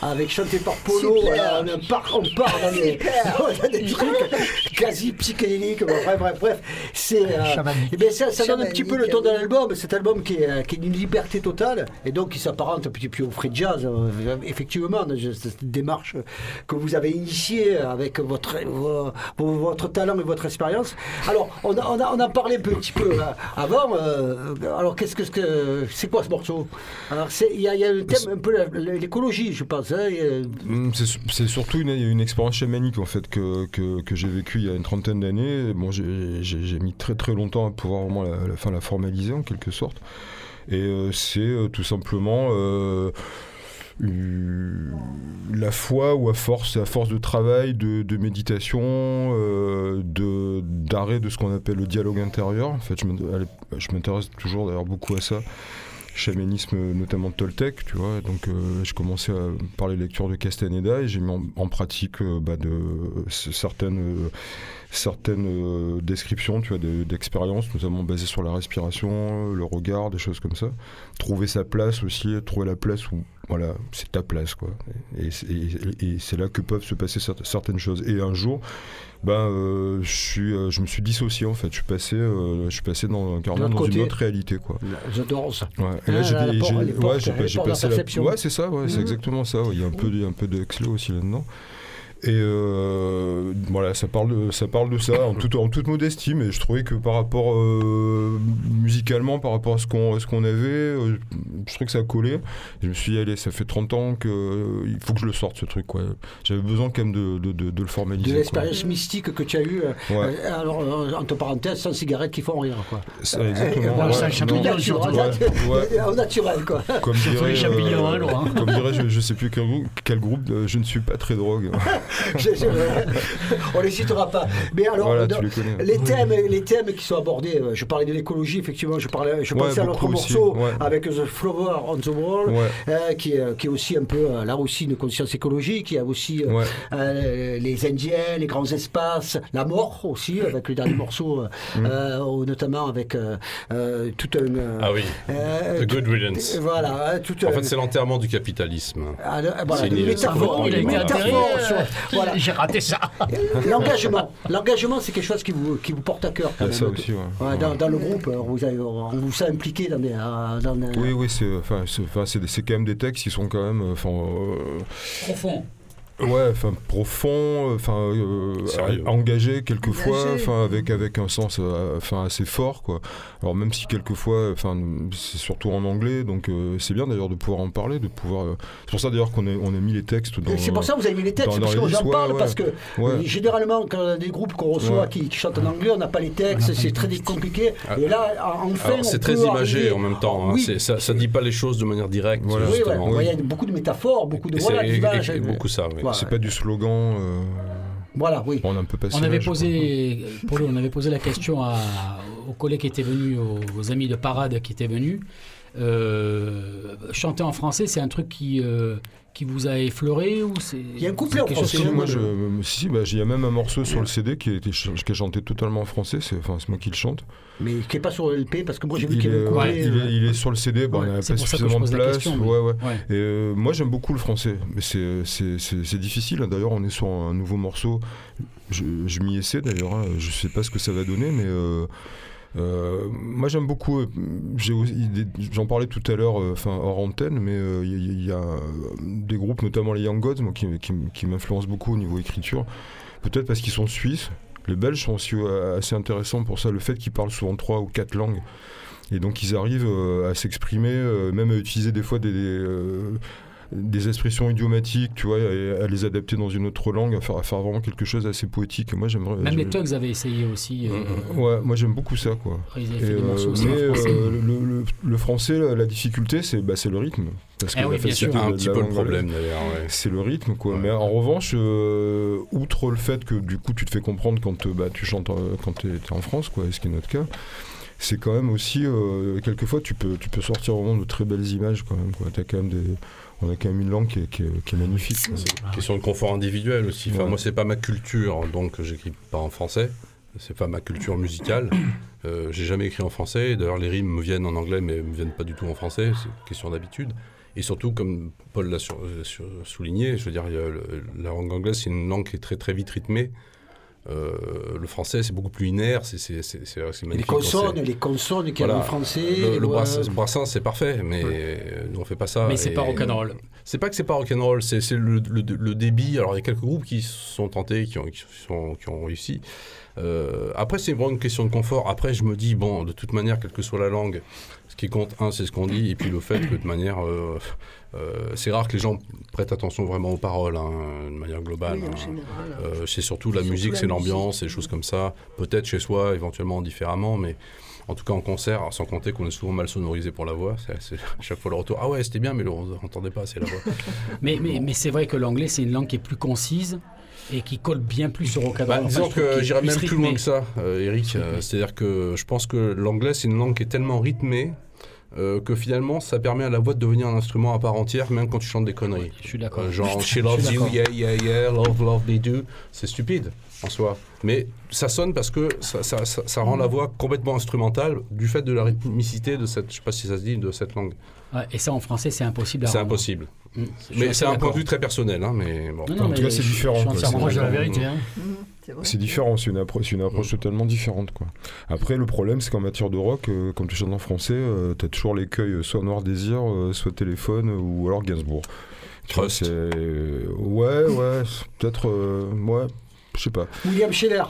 B: avec chanté par Polo. Voilà, on, part, on part dans des, dans des trucs quasi psychédéliques. Bref, bref, bref. C'est, euh,
F: Chamanique.
B: eh bien, ça, ça donne un petit peu le ton de l'album. Cet album qui est, qui est d'une liberté totale et donc qui s'apparente un petit peu au free jazz. euh, effectivement, cette démarche que vous avez initiée avec votre, vo- vo- votre talent et votre expérience. Alors, on, a, on, a, on en parlait un petit peu euh, avant. euh, alors, qu'est-ce que que- c'est quoi ce morceau? Alors, c'est- il y, a- y a un thème un peu l'écologie, je pense. hein, a-
C: Mm, C'est c'est surtout une, une expérience chamanique en fait que, que, que j'ai vécue il y a une trentaine d'années. Bon, j'ai mis très très longtemps à pouvoir vraiment la, enfin, la formaliser en quelque sorte. Et euh, c'est euh, tout simplement euh, la foi ou à force, à force de travail, de, méditation, d'arrêt de ce qu'on appelle le dialogue intérieur. En fait, je m'intéresse toujours d'ailleurs beaucoup à ça chamanisme notamment Toltec, tu vois. Donc euh, je commençais par les lectures de Castaneda et j'ai mis en, pratique bah, de certaines certaines euh, descriptions, tu vois, de- d'expériences, notamment basées sur la respiration, euh, le regard, des choses comme ça. Trouver sa place aussi, trouver la place où voilà, c'est ta place quoi. Et, c'est- et- et c'est là que peuvent se passer cer- certaines choses. Et un jour, ben, euh, je suis, euh, je me suis dissocié en fait. Je suis passé, euh, je suis passé dans carrément une autre réalité quoi.
B: J'adore ça.
C: Ouais. Et là,
B: Ah,
C: j'ai ouais, j'ai
B: de
C: passé la. Ouais, c'est ça, ouais, c'est
B: Mhm.
C: exactement ça. ouais. Il y a un peu, de- un peu de Exlo aussi là-dedans. Et euh, voilà, ça parle de ça, parle de ça en, toute, en toute modestie, mais je trouvais que par rapport euh, musicalement, par rapport à ce qu'on ce qu'on avait, euh, je trouvais que ça collait. Je me suis dit, allez, ça fait 30 ans que euh, il faut que je le sorte ce truc. quoi. J'avais besoin quand même de, de, de, de le formaliser.
B: De l'expérience mystique que tu as eue, euh,
C: Ouais.
B: euh, alors euh, entre parenthèses, sans cigarettes qui font rien. Quoi.
C: Ça, exactement.
F: voilà,
C: ouais.
F: c'est un champignon,
C: Non,
F: surtout.
C: ouais, ouais.
B: Au naturel, quoi.
C: Comme dirait,
F: les champignons, hein,
C: comme dirait je, je sais plus quel groupe, quel groupe euh, je ne suis pas très drogue.
B: Je- je- on les citera pas. Mais alors,
C: Voilà,
B: dans-
C: tu les connais.
B: les thèmes, les thèmes qui sont abordés, euh, je parlais de l'écologie, effectivement, je, parlais, je
C: Ouais,
B: pensais à
C: aussi,
B: morceau
C: ouais.
B: avec The Flower on the Wall,
C: Ouais.
B: euh, qui, est, qui est aussi un peu, euh, là aussi, une conscience écologique. Il y a aussi euh,
C: Ouais.
B: euh, les Indiens, les grands espaces, la mort aussi, avec le dernier morceau, euh,
C: Mm.
B: euh, ou notamment avec euh, euh, tout un. euh,
H: Ah oui,
B: euh,
H: The Good Riddance.
B: Voilà, hein, tout
H: En
B: un-
H: fait, c'est l'enterrement du capitalisme.
B: ah, le- voilà,
H: c'est
B: une métaphore,
F: il a été
H: Voilà.
F: euh. J'ai raté ça.
B: L'engagement, l'engagement, c'est quelque chose qui vous, qui vous porte à cœur. Quand
C: a
B: même.
C: ça aussi, ouais.
B: Ouais, dans, dans le groupe, euh, vous avez, on vous sent impliqué dans des. euh, dans des-
C: Oui, oui, c'est enfin, c'est enfin, c'est des- c'est quand même des textes qui sont quand même enfin euh,
D: Profond.
C: Ouais, enfin profonds, enfin euh, engagés quelquefois, enfin avec avec un sens euh, enfin assez fort quoi. Alors même si quelquefois enfin c'est surtout en anglais, donc euh, c'est bien d'ailleurs de pouvoir en parler, de pouvoir euh, c'est pour ça d'ailleurs qu'on a on a mis les textes
B: C'est pour ça que vous avez mis les textes,
C: dans-
B: parce que j'en parle,
C: ouais,
B: parce que
C: ouais.
B: généralement, quand on a des groupes qu'on reçoit
C: Ouais.
B: qui, qui chantent en anglais, on n'a pas les textes, c'est très compliqué.
H: Ah.
B: Et là, enfin,
H: Alors, c'est
B: on
H: très
B: peut
H: imagé
B: arriver-
H: en même temps. hein.
B: Oui.
H: C'est- Ça, ça dit pas les choses de manière directe.
C: Voilà.
B: Oui, ouais,
H: justement.
B: ouais, il y a beaucoup de métaphores, beaucoup de
H: Et
B: voilà,
H: c'est- et-
B: d'images.
H: et- et beaucoup ça, oui.
B: Voilà.
C: C'est pas du slogan euh,
B: Voilà, oui.
C: on a un peu passé
D: On avait posé, on avait posé la question à- aux collègues qui étaient venus, aux, aux amis de parade qui étaient venus. Euh, chanter en français, c'est un truc qui, euh, qui vous a effleuré ou c'est
B: Il y a un couplet en français,
C: Si, moi, je, si, si, bah, il y a même un morceau sur le CD qui, a été ch- qui est chanté totalement en français, c'est enfin, c'est moi qui le chante.
B: Mais qui n'est pas sur le LP, parce que moi j'ai vu
C: Il
B: qu'il y avait un
C: ouais, il,
B: euh,
C: est, il est sur le CD, bon,
B: Ouais,
C: on n'avait
D: c'est
C: pas suffisamment
D: je
C: de place.
D: question, mais-
C: ouais, ouais.
D: Ouais.
C: Et euh, moi j'aime beaucoup le français, mais c'est- difficile. D'ailleurs, on est sur un nouveau morceau. Je, je m'y essaie d'ailleurs, hein. je sais pas ce que ça va donner, mais. Euh, moi j'aime beaucoup, euh, j'en parlais tout à l'heure, euh, hors antenne, mais il y, a- des groupes, notamment les Young Gods, moi, qui, m'influencent beaucoup au niveau écriture, peut-être parce qu'ils sont suisses. Les Belges sont aussi assez intéressants pour ça, le fait qu'ils parlent souvent trois ou quatre langues. Et donc ils arrivent à s'exprimer, même à utiliser des fois des, des expressions idiomatiques, tu vois, et à les adapter dans une autre langue, à faire, à faire vraiment quelque chose d'assez poétique. Moi j'aimerais.
D: Même les Tugs avaient essayé aussi. euh,
C: Ouais, moi j'aime beaucoup ça, quoi.
D: Ils avaient
C: Et,
D: fait des
C: euh,
D: morceaux aussi
C: mais
D: français.
C: euh, le, le- le français, la, la difficulté, c'est bah, c'est le rythme. Parce
D: Eh
C: la
D: oui, bien
C: facilité
D: sûr.
C: de-
H: un petit
C: la
H: peu le problème d'ailleurs. ouais.
C: C'est le rythme, quoi.
H: Ouais.
C: Mais en revanche, euh, outre le fait que du coup tu te fais comprendre quand euh, bah, tu chantes euh, quand tu es, en France, quoi, ce qui est notre cas, c'est quand même aussi, euh, quelquefois tu peux, tu peux sortir vraiment de très belles images quand même. Quoi. T'as quand même des, on a quand même une langue qui est, qui est- qui est magnifique. quoi.
H: Question de confort individuel aussi. Enfin,
C: Ouais.
H: Moi, c'est pas ma culture, donc j'écris pas en français. c'est pas ma culture musicale. Euh, j'ai jamais écrit en français. D'ailleurs, les rimes me viennent en anglais, mais me viennent pas du tout en français. C'est une question d'habitude. Et surtout, comme Paul l'a euh, souligné, je veux dire, le- la langue anglaise, c'est une langue qui est très très vite rythmée. Euh, le français, c'est beaucoup plus linéaire. C'est c'est- c'est- c'est- c'est
B: Les
H: magnifique quand
B: consonnes, les consonnes qui
H: Voilà.
B: français.
H: Le, le
B: ouais.
H: Brassens, Brassens, c'est parfait, mais euh, nous on fait pas ça.
D: Mais c'est pas rock'n'roll.
H: C'est pas que c'est pas rock'n'roll, c'est c'est le, le, le débit. Alors il y a quelques groupes qui se sont tentés, qui ont, qui sont, qui ont réussi. Euh, après, c'est vraiment une question de confort. Après, je me dis, bon, de toute manière, quelle que soit la langue, ce qui compte, un, c'est ce qu'on dit, et puis le fait que de manière. euh, c'est rare que les gens prêtent attention vraiment aux paroles, hein, de manière globale.
E: Oui, en
H: hein.
E: général.
H: Euh, c'est surtout la
E: Surtout
H: musique, c'est l'ambiance, des choses comme ça. Peut-être chez soi, éventuellement différemment, mais en tout cas en concert, sans compter qu'on est souvent mal sonorisé pour la voix. C'est à chaque fois le retour. Ah ouais, c'était bien, mais on n'entendait pas assez la voix.
D: Mais, mais, mais c'est vrai que l'anglais, c'est une langue qui est plus concise et qui colle bien plus au
H: Bah,
D: rock'n'roll.
H: disons que j'irais même plus loin que ça, euh, Eric. Euh, C'est-à-dire que je pense que l'anglais, c'est une langue qui est tellement rythmée euh, que finalement, ça permet à la voix de devenir un instrument à part entière, même quand tu chantes des conneries.
D: Je suis d'accord.
H: Euh, genre, she loves you, yeah, yeah, yeah, love, love, me do. C'est stupide en soi. Mais ça sonne parce que ça, ça, ça, ça rend la voix complètement instrumentale du fait de la rythmicité de cette, je sais pas si ça se dit, de cette langue.
D: Ouais, et ça, en français, c'est impossible
H: C'est impossible.
D: Mm.
H: Mais c'est un point de vue très personnel, hein, mais bon.
D: Non, non,
C: En
D: mais
C: tout cas, c'est différent,
D: suis
C: quoi.
D: entièrement
F: Moi, j'ai la vérité. Hein.
E: C'est.
C: C'est différent, c'est une approche, c'est une approche totalement différente. Quoi. Après, le problème, c'est qu'en matière de rock, euh, quand tu chantes en français, euh, t'as toujours l'écueil euh, soit Noir Désir, euh, soit Téléphone, euh, ou alors Gainsbourg. Tu vois,
H: Trust.
C: c'est... euh, Ouais, ouais, c'est peut-être... euh, ouais, je sais pas.
B: William Scheller.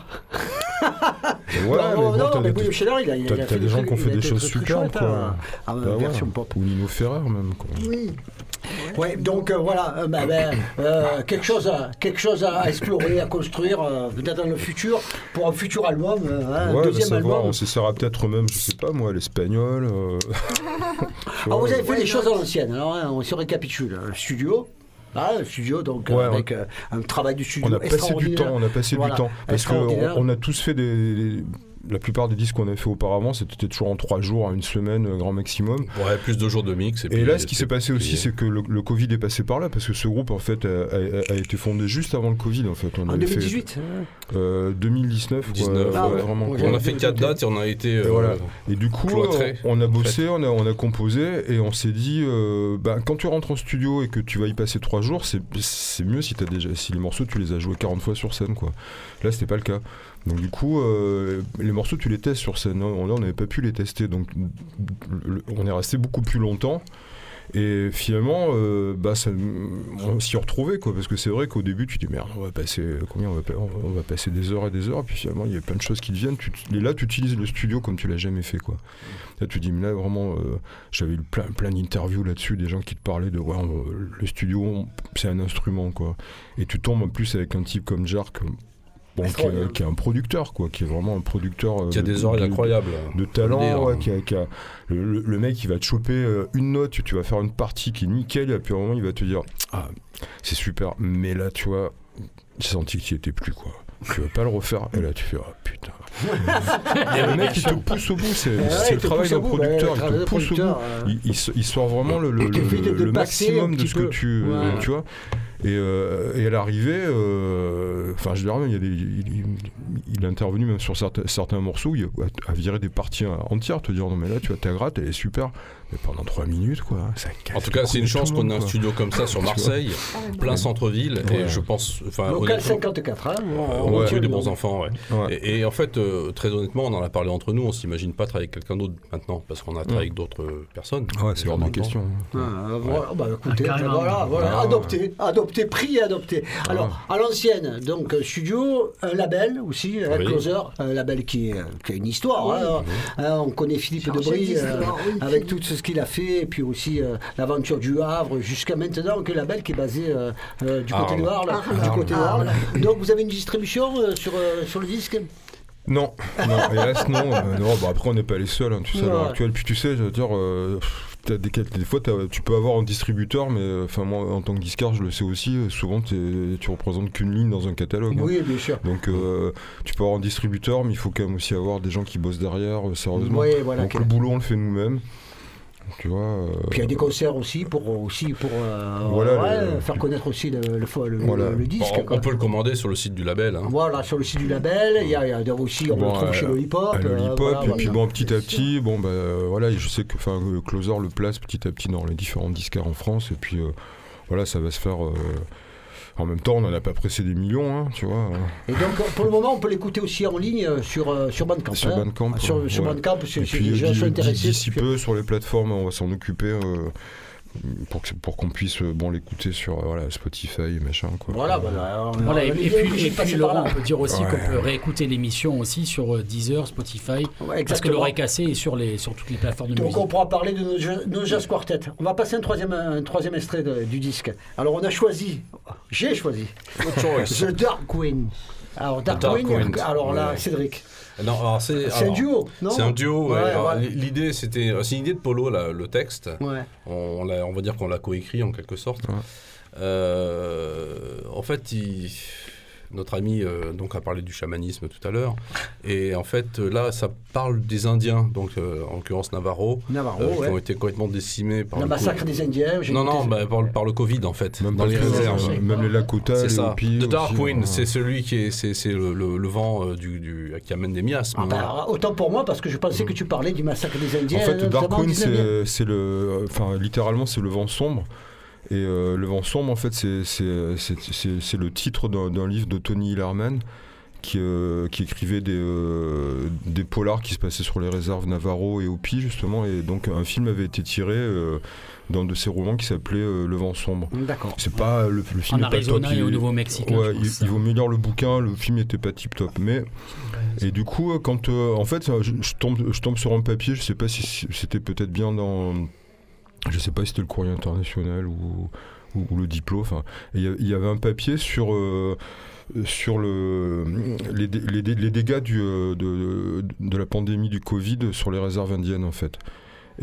C: Ouais,
B: non,
C: mais bon,
B: non,
C: t'as
B: mais
C: des-
B: William Scheller, il a, il a
C: t'as- des gens qui ont fait des choses superbes, quoi.
B: hein, en
C: Bah ouais.
B: version pop.
C: Ou Nino Ferrer, même. Quoi.
E: Oui.
B: Ouais, donc euh, voilà, euh, bah, ben, euh, quelque chose, à, quelque chose à explorer, à construire, euh, peut-être dans le futur, pour un futur album, hein,
C: ouais,
B: deuxième
C: bah, savoir,
B: album.
C: on s'essaiera peut-être même, je sais pas moi, l'espagnol.
B: Alors
C: vois,
B: vous avez fait
E: Ouais,
B: des choses à l'ancienne, alors hein, on se récapitule. Le studio, ah, le studio, donc
C: Ouais,
B: avec euh, un travail du studio
C: On a passé du temps, on a passé
B: Voilà,
C: du temps. Parce qu'on on a tous fait des, des- La plupart des disques qu'on a fait auparavant, c'était toujours en trois jours, à une semaine, euh, grand maximum.
H: Ouais, plus de jours de mix. Et,
C: Et
H: puis,
C: là, ce qui s'est passé aussi, c'est que le, le Covid est passé par là, parce que ce groupe, en fait, a, a- a été fondé juste avant le Covid, en fait. On
B: En
C: avait fait,
B: 2018
C: euh, 2019, quoi.
H: 19,
B: Ah
C: Ouais,
B: ouais.
C: vraiment.
B: Ouais,
C: quoi.
H: On a fait quatre dates et on a été. euh,
C: Et voilà. Et du coup,
H: cloîtré,
C: on, on a
H: en
C: bossé, on a, on a composé, et on s'est dit, euh, bah, quand tu rentres en studio et que tu vas y passer trois jours, c'est c'est mieux si, as déjà, si les morceaux, tu les as joués 40 fois sur scène. Quoi. Là, c'était pas le cas. Donc du coup, euh, les morceaux, tu les testes sur scène. Là, on n'avait pas pu les tester. Donc on est resté beaucoup plus longtemps. Et finalement, euh, bah, ça- on s'y retrouvait, quoi, parce que c'est vrai qu'au début, tu dis merde, on va passer combien on va, passer des heures et des heures, puis finalement, il y a plein de choses qui te viennent. Et là, tu utilises le studio comme tu l'as jamais fait, quoi. Là, tu dis, mais là, vraiment, euh, j'avais eu plein, plein d'interviews là-dessus, des gens qui te parlaient de, ouais, le studio, c'est un instrument, quoi. Et tu tombes en plus avec un type comme Jark, bon, qui, est, qui est un producteur, quoi, qui est vraiment un producteur. euh,
H: Qui a
C: de-
H: des oreilles
C: de-
H: incroyables.
C: de talent,
H: dire.
C: ouais, qui a, qui a- le, mec il va te choper euh, une note, tu, vas faire une partie qui est nickel, et puis à un moment il va te dire ah c'est super, mais là tu vois j'ai senti que tu y étais plus quoi. Tu vas pas le refaire, et là tu fais ah putain. et le mec il te pousse au bout, c'est
B: Ouais,
C: le
B: te
C: travail
B: pousse
C: d'un
B: au bout,
C: producteur, il
B: travail
C: te
B: d'un
C: pousse au bout.
B: producteur, euh.
C: Il, il, s- il sort vraiment le, maximum de ce que tu,
B: Ouais.
C: tu vois. Et, euh, et à l'arrivée, euh, enfin, je dirais même, il, y a des, il, est intervenu même sur certains, certains morceaux il a, a viré des parties entières, te dire non mais là tu vois ta gratte elle est super, mais pendant 3 minutes quoi. Ça
H: En tout cas, c'est une chance qu'on ait un
C: quoi.
H: studio comme ça sur. Marseille, plein centre-ville, et
C: Ouais.
H: je pense. Enfin,
B: Local
H: honnêtement,
B: 54, hein, on-
H: euh,
B: on
H: ouais,
B: tient
H: des
B: le
H: bons enfants, ouais.
C: Ouais.
H: Et, et en fait, euh, très honnêtement, on en a parlé entre nous, on s'imagine pas travailler avec quelqu'un d'autre maintenant, parce qu'on a travaillé avec d'autres personnes.
C: Ouais, c'est hors de question.
B: Ah, voilà, bah, écoutez,
F: Ah,
B: voilà, voilà,
C: Ah.
B: adopté, adopté, pris et adopté. Alors, à l'ancienne, donc euh, studio, un label aussi, un
H: Oui.
B: Closer, un label qui, est, euh, qui a une histoire. hein. Hein, on connaît Philippe Debris avec tout ce qu'il a fait, et puis aussi euh, l'aventure du Havre, jusqu'à maintenant, que label qui est basé euh, euh, du côté
H: Arles.
B: de Arles.
E: Arles.
B: Du côté de
E: Arles.
B: Arles. Donc, vous avez une distribution euh, sur, euh, sur le disque?
C: Non, non, hélas non. euh, non bon, après on n'est pas les seuls, hein, tu sais, à l'heure actuelle. Puis tu sais, je veux dire, euh, t'as des, des fois tu peux avoir un distributeur, mais euh, enfin moi en tant que disqueur, je le sais aussi. Souvent tu représentes qu'une ligne dans un catalogue. hein.
B: Oui, bien sûr.
C: Donc euh, tu peux avoir un distributeur, mais il faut quand même aussi avoir des gens qui bossent derrière, euh, sérieusement.
B: Oui, voilà.
C: Donc le boulot on le fait nous-mêmes. Tu vois. euh,
B: Puis il y a des concerts aussi pour, aussi pour euh,
C: Voilà,
B: ouais,
C: le-
B: faire connaître aussi le, le, le-
C: Voilà.
B: le disque.
H: On,
B: quoi.
H: on peut le commander sur le site du label. hein.
B: Voilà, sur le site du label, il y a, y a aussi, on
C: Bon,
B: le trouve
C: euh,
B: chez Lollipop.
C: à
B: euh,
C: Lollipop,
B: voilà,
C: et puis bon, petit à petit, bon, bah, euh, voilà, je sais que enfin, euh, Closer le place petit à petit dans les différents disquaires en France, et puis euh, voilà, ça va se faire. En même temps, on n'en a pas pressé des millions, hein, tu vois.
B: Et donc pour le moment, on peut l'écouter aussi en ligne euh, sur, euh, sur Bandcamp.
C: Sur
B: hein.
C: Bandcamp.
B: Sur, sur
C: ouais.
B: Bandcamp,
C: puis,
B: des gens sont intéressés.
C: D'ici peu, sur les plateformes, on va s'en occuper euh, pour, que- pour qu'on puisse euh, bon, l'écouter sur euh, voilà, Spotify, machin. Quoi.
B: Voilà, voilà.
D: Voilà, et, et puis, et puis, Laurent, on peut dire aussi
C: Ouais.
D: qu'on peut réécouter l'émission aussi sur euh, Deezer, Spotify,
B: Ouais,
D: parce que l'oreille cassée est sur, les, sur toutes les plateformes de
B: Donc
D: musique.
B: on pourra parler de nos, jeux- nos jazz quartet. On va passer un troisième, un troisième extrait de- du disque. Alors on a choisi, j'ai choisi, The Dark Queen. Alors Dark,
H: Dark
B: Queen,
H: Queen,
B: alors là,
H: ouais.
B: Cédric,
H: Non, alors c'est
B: c'est un duo, non
H: C'est un duo. ouais.
B: Ouais,
H: Alors,
B: ouais.
H: L'idée, c'était, euh, c'est une idée de Polo, là, le texte.
B: Ouais.
H: On, on l'a- on va dire qu'on l'a coécrit en quelque sorte.
C: Ouais.
H: Euh, en fait, il- notre ami euh, donc a parlé du chamanisme tout à l'heure, et en fait euh, là, ça parle des Indiens, donc euh, en l'occurrence Navarro,
B: Navarro,
H: euh, qui ont été complètement décimés par
B: Le
H: le
B: massacre
H: co-
B: des Indiens.
H: Non, non, bah, par, le- par le Covid en fait,
C: Même,
H: dans les réserves.
C: euh, même les Lakota,
H: C'est
C: les
H: ça. The Dark Wind,
C: euh,
H: c'est celui qui est, c'est, c'est le, le- le vent euh, du, du- qui amène des miasmes.
B: Ah bah, autant pour moi, parce que je pensais que tu parlais du massacre des Indiens.
C: En fait, Dark Wind,
B: 19e.
C: c'est c'est le, enfin, littéralement, c'est le vent sombre. Et euh, le vent sombre, en fait, c'est le titre d'un livre de Tony Hillerman qui, euh, qui écrivait des, euh, des polars qui se passaient sur les réserves Navarro et Hopi, justement. Et donc, un film avait été tiré d'un de ses romans qui s'appelait Le vent sombre.
B: D'accord.
C: C'est pas le, le film
D: En
C: est pas
D: Arizona
C: top,
D: et au Nouveau-Mexique. hein,
C: Ouais, il, vaut mieux lire le bouquin, le film était pas tip top. Mais et du coup, quand en fait, je, je tombe, je tombe sur un papier, je sais pas si c'était peut-être bien dans, je sais pas si c'était le Courrier International ou, ou, ou le et il y y avait un papier sur euh, sur le, les, les les dégâts du, euh, de, de la pandémie du Covid sur les réserves indiennes en fait.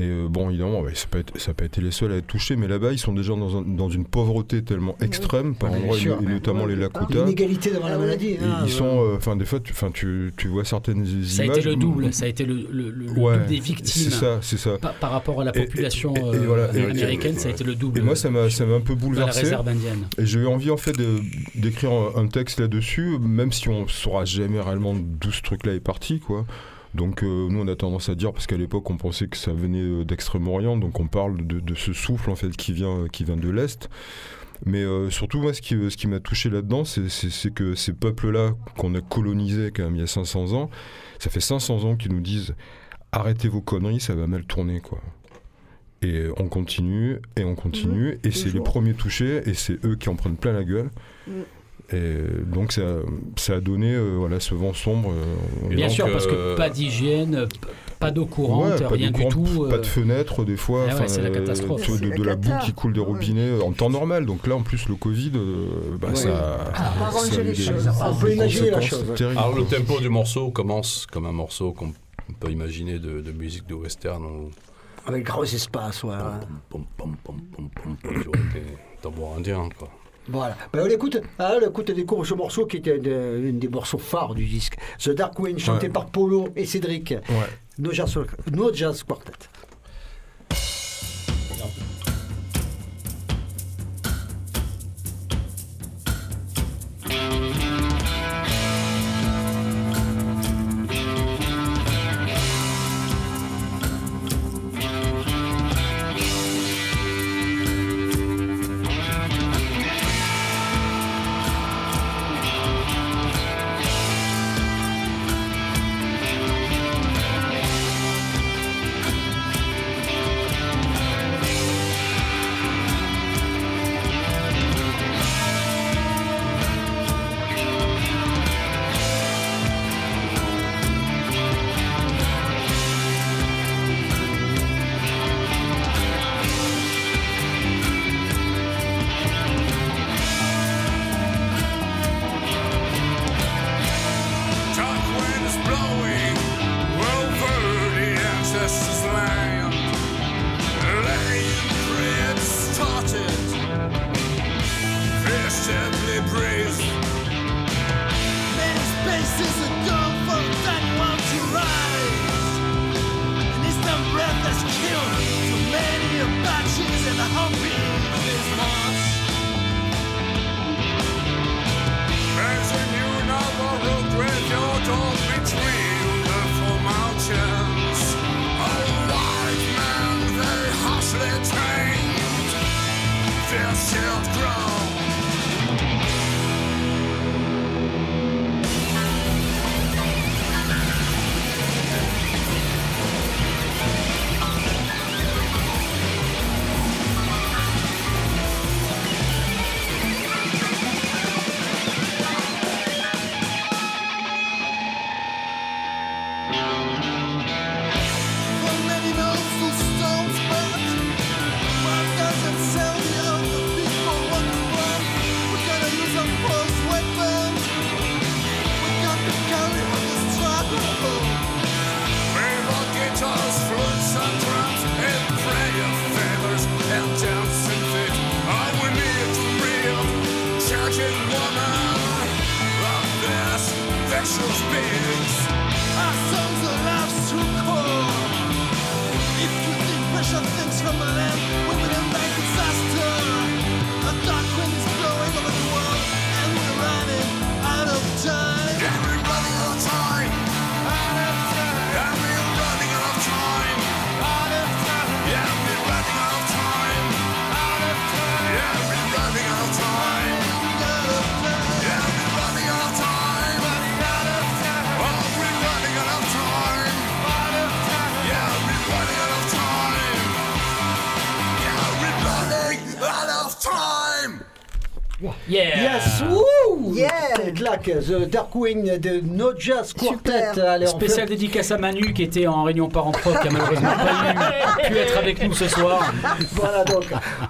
C: Et euh, bon, évidemment, ouais, ça n'a pas, été- ça a pas été les seuls à être touchés, mais là-bas, ils sont déjà dans, un- dans une pauvreté tellement extrême, par
B: bien
C: endroits, et, notamment les Lakota.
B: L'inégalité devant la
E: Ah
B: maladie. Hein,
C: ils sont, euh, enfin, des fois, tu, enfin, tu, tu vois certaines images.
D: Ça a été le double, ça a été le, le- le
C: Ouais,
D: double des victimes.
C: C'est ça, c'est ça.
D: Par, par rapport à la population
C: et- et
D: euh,
C: voilà,
D: américaine,
H: et-
D: ça a été le double.
C: Et moi, ça m'a, ça m'a un peu
D: la
C: bouleversé.
D: réserve indienne.
C: Et j'ai eu envie en fait d'écrire un, un texte là-dessus, même si on saura jamais réellement d'où ce truc-là est parti, quoi. Donc euh, nous on a tendance à dire parce qu'à l'époque on pensait que ça venait euh, d'Extrême-Orient, donc on parle de, de ce souffle en fait qui vient qui vient de l'est. Mais euh, surtout moi ce qui ce qui m'a touché là-dedans, c'est- que ces peuples-là qu'on a colonisés quand même il y a 500 ans, ça fait 500 ans qu'ils nous disent arrêtez vos conneries, ça va mal tourner quoi. Et on continue, et on continue, et c'est les premiers touchés, et c'est eux qui en prennent plein la gueule.
E: Mm.
C: Et donc ça, ça a donné euh, voilà, ce vent sombre. euh,
D: Bien
H: donc,
D: sûr, parce que
H: euh,
D: pas d'hygiène, pas d'eau courante,
C: ouais, pas
D: rien du
C: courant,
D: tout.
C: Pas
D: euh,
C: de fenêtre des fois.
D: Ah ouais, c'est la
C: euh,
D: catastrophe.
C: de,
E: la
C: de la
E: cata.
C: boue qui coule des robinets euh, en temps normal. Donc là, en plus, le Covid, euh, bah,
B: Ouais.
C: ça,
E: Ça a pas arrangé
C: ça a
E: les
C: eu des-
E: choses.
C: des
B: On peut imaginer la chose.
H: Alors le tempo du morceau commence comme un morceau qu'on peut imaginer de, de musique de western. où-
B: Avec gros espace, ouais.
H: Pom, pom, pom, pom, pom, pom, vois, avec
B: Voilà. Ben, on écoute, ah, on écoute découvre ce morceau qui était un une des morceaux phares du disque. The Dark Wind, chanté
C: Ouais.
B: par Polo et Cédric.
C: Ouais.
B: No Jazz, no Jazz Quartet.
I: The Dark
B: Wing de No Jazz Quartet. Allez,
D: Spécial
B: fait-
D: dédicace à Manu qui était en réunion parent prof qui a malheureusement pas pu être avec nous ce soir.
B: Voilà donc,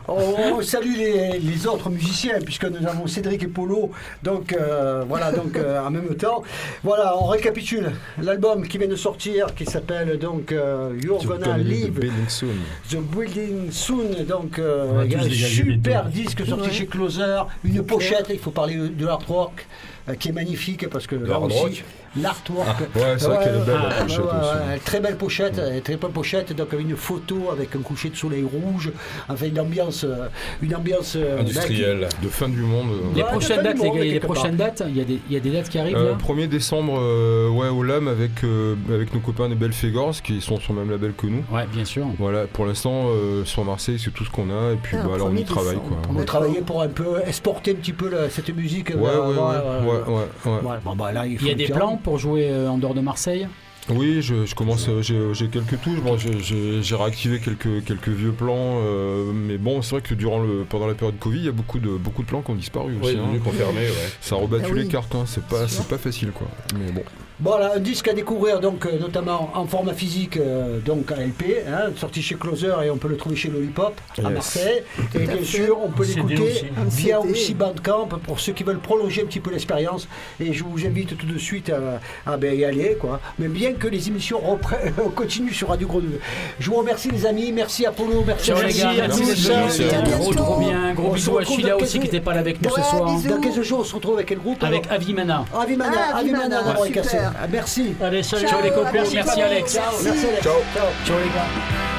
B: on, salue les, les autres musiciens puisque nous avons Cédric et Polo. Donc euh, voilà donc euh, en même temps, voilà on récapitule l'album qui vient de sortir qui s'appelle donc euh, You're Gonna Live
C: Building soon.
B: The Building Soon. Donc euh, il y a un super disque sorti
E: Ouais.
B: chez Closer, une pochette. Il faut parler de l'artwork euh, qui est magnifique parce que là aussi
C: rock
B: l'artwork.
C: Ouais, c'est vrai qu'elle est belle la pochette
B: ouais,
C: aussi.
B: ouais, très belle pochette, euh, très belle pochette, donc avec une photo avec un coucher de soleil rouge, enfin une ambiance, euh, une ambiance euh,
H: Industriel.
C: De fin du monde.
D: Les
B: Ouais,
D: prochaines dates, les
B: monde,
D: gars, il y a des
B: quelque
D: prochaines dates. Il y a des, il y a des dates qui arrivent
C: Euh,
D: là.
C: 1er décembre, euh, ouais, au LAM avec, euh, avec nos copains des Belfegors qui sont sur le même label que nous.
D: Ouais, bien sûr.
C: Voilà, pour l'instant, euh, sur Marseille, c'est tout ce qu'on a, et puis
E: Ah,
C: bah, là, on
E: 1er
C: y travaille. Quoi.
B: On va travailler pour un peu exporter un petit peu la- cette musique.
C: Ouais, ouais, ouais,
B: vers-
C: ouais, ouais, ouais.
B: Voilà, bon, bah, là, il,
D: y a des plans pour jouer euh, en dehors de Marseille
C: Oui, je, je commence, euh, j'ai j'ai quelques touches. Bon, j'ai- réactivé quelques, quelques vieux plans, euh, mais bon, c'est vrai que durant le, pendant la période Covid, il y a beaucoup de, beaucoup de plans qui ont disparu
H: Oui,
C: aussi. hein.
H: devenu confirmé, ouais.
C: Ça a rebattu
E: Ah oui.
C: les cartes, hein. c'est pas, c'est pas facile quoi. Mais bon.
B: Voilà, un disque à découvrir, donc, euh, notamment en format physique, euh, donc à LP, hein, sorti chez Closer et on peut le trouver chez Lollipop à
C: Yes.
B: Marseille. Et
E: à
B: bien sûr, on peut l'écouter via aussi Bandcamp pour ceux qui veulent prolonger un petit peu l'expérience. Et je vous invite tout de suite à, à, ben, y aller. Quoi. Mais bien que les émissions continuent sur Radio Grenouille. Je vous remercie les amis, merci Apollo, merci
D: Ciao les
B: Merci
D: gars,
B: à
D: merci
B: tous.
H: Merci à
E: vous.
D: trop bien. Gros
B: On se
D: bisous à
B: dans
D: aussi qui n'était pas là avec nous ce
E: Ouais,
D: soir.
E: bisous.
B: Dans 15 jours, on se retrouve avec quel groupe
D: Avec
B: alors
D: Avimana.
B: Avimana,
E: Ah,
B: Avimana,
E: Avimana,
B: d'avoir Ah, Merci.
F: Allez, salut.
D: Ciao les
E: Ciao,
D: copains,
E: merci.
D: Alex.
B: Merci Alex.
C: Ciao.
B: Ciao.
D: Ciao les gars.